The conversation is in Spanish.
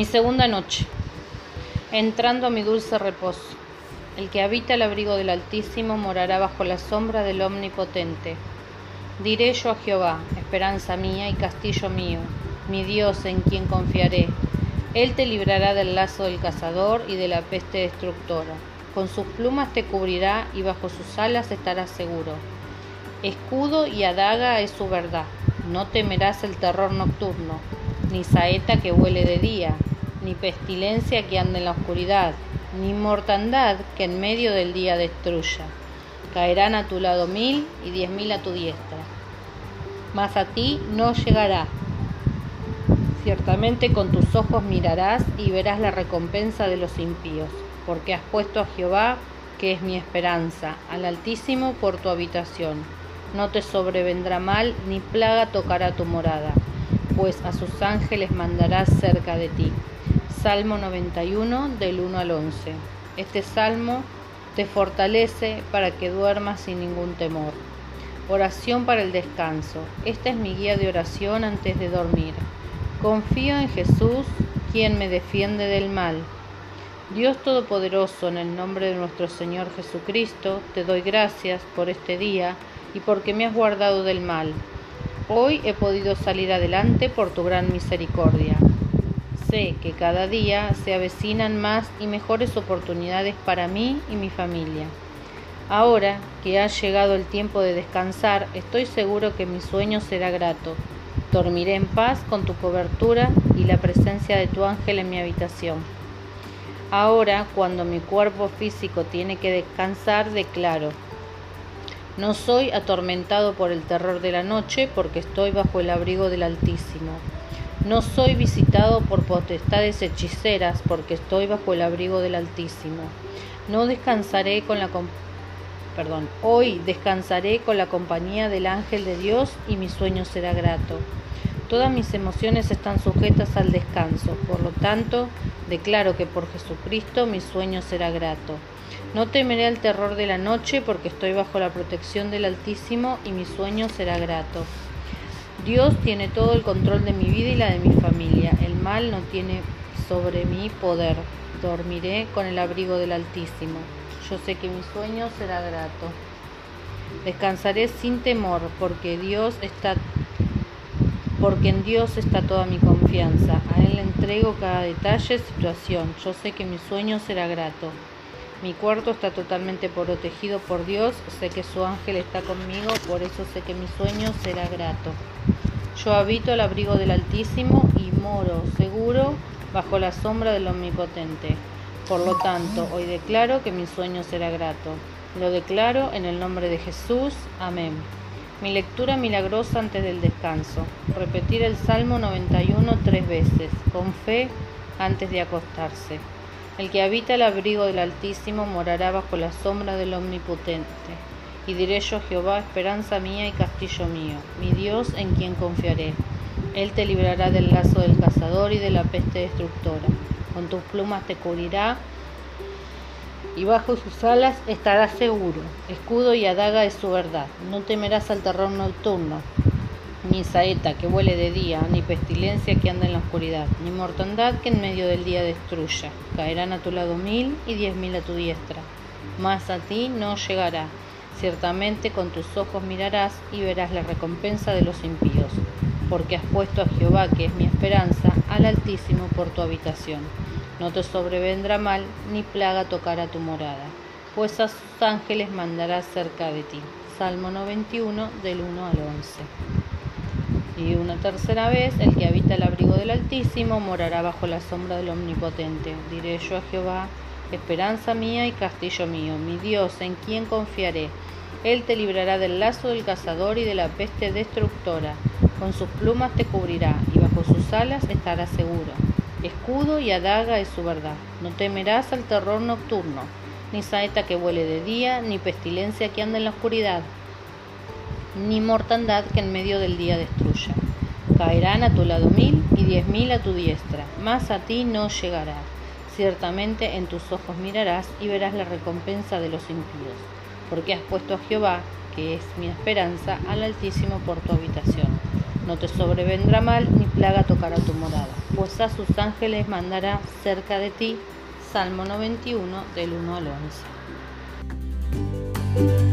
Mi segunda noche. Entrando a mi dulce reposo. El que habita el abrigo del Altísimo morará bajo la sombra del Omnipotente. Diré yo a Jehová, esperanza mía y castillo mío, mi Dios en quien confiaré. Él te librará del lazo del cazador y de la peste destructora. Con sus plumas te cubrirá y bajo sus alas estarás seguro. Escudo y adaga es su verdad. No temerás el terror nocturno, ni saeta que huele de día, ni pestilencia que ande en la oscuridad, ni mortandad que en medio del día destruya. Caerán a tu lado mil y diez mil a tu diestra, mas a ti no llegará. Ciertamente con tus ojos mirarás y verás la recompensa de los impíos, porque has puesto a Jehová, que es mi esperanza, al Altísimo por tu habitación. No te sobrevendrá mal, ni plaga tocará tu morada, pues a sus ángeles mandarás cerca de ti. Salmo 91 del 1 al 11. Este salmo te fortalece para que duermas sin ningún temor. Oración para el descanso. Esta es mi guía de oración antes de dormir. Confío en Jesús, quien me defiende del mal. Dios Todopoderoso, en el nombre de nuestro Señor Jesucristo, te doy gracias por este día y porque me has guardado del mal. Hoy he podido salir adelante por tu gran misericordia. Sé que cada día se avecinan más y mejores oportunidades para mí y mi familia. Ahora que ha llegado el tiempo de descansar, estoy seguro que mi sueño será grato Dormiré en paz con tu cobertura y la presencia de tu ángel en mi habitación. Ahora, cuando mi cuerpo físico tiene que descansar, declaro, no soy atormentado por el terror de la noche porque estoy bajo el abrigo del Altísimo. No soy visitado por potestades hechiceras porque estoy bajo el abrigo del Altísimo. No descansaré con la perdón, hoy descansaré con la compañía del ángel de Dios y mi sueño será grato. Todas mis emociones están sujetas al descanso, por lo tanto, declaro que por Jesucristo mi sueño será grato. No temeré el terror de la noche porque estoy bajo la protección del Altísimo y mi sueño será grato. Dios tiene todo el control de mi vida y la de mi familia. El mal no tiene sobre mí poder. Dormiré con el abrigo del Altísimo. Yo sé que mi sueño será grato. Descansaré sin temor porque Dios está porque en Dios está toda mi confianza. A Él le entrego cada detalle, situación. Yo sé que mi sueño será grato. Mi cuarto está totalmente protegido por Dios. Sé que su ángel está conmigo, por eso sé que mi sueño será grato. Yo habito al abrigo del Altísimo y moro seguro bajo la sombra del Omnipotente. Por lo tanto, hoy declaro que mi sueño será grato. Lo declaro en el nombre de Jesús. Amén. Mi lectura milagrosa antes del descanso. Repetir el Salmo 91 tres veces, con fe antes de acostarse. El que habita el abrigo del Altísimo morará bajo la sombra del Omnipotente. Y diré yo Jehová, esperanza mía y castillo mío, mi Dios en quien confiaré. Él te librará del lazo del cazador y de la peste destructora. Con tus plumas te cubrirá y bajo sus alas estarás seguro. Escudo y adaga es su verdad. No temerás al terror nocturno, ni saeta que vuele de día, ni pestilencia que anda en la oscuridad, ni mortandad que en medio del día destruya. Caerán a tu lado mil y diez mil a tu diestra, mas a ti no llegará. Ciertamente con tus ojos mirarás y verás la recompensa de los impíos, porque has puesto a Jehová, que es mi esperanza, al Altísimo por tu habitación. No te sobrevendrá mal, ni plaga tocará tu morada, pues a sus ángeles mandará cerca de ti. Salmo 91 del 1 al 11. Y una tercera vez, el que habita el abrigo del Altísimo morará bajo la sombra del Omnipotente. Diré yo a Jehová, esperanza mía y castillo mío, mi Dios, en quien confiaré. Él te librará del lazo del cazador y de la peste destructora. Con sus plumas te cubrirá y bajo sus alas estarás seguro. Escudo y adaga es su verdad. No temerás al terror nocturno, ni saeta que vuele de día, ni pestilencia que anda en la oscuridad, ni mortandad que en medio del día destruya. Caerán a tu lado mil y diez mil a tu diestra, mas a ti no llegará. Ciertamente en tus ojos mirarás y verás la recompensa de los impíos, porque has puesto a Jehová, que es mi esperanza, al Altísimo por tu habitación. No te sobrevendrá mal ni plaga tocará tu morada, pues a sus ángeles mandará cerca de ti. Salmo 91 del 1 al 11.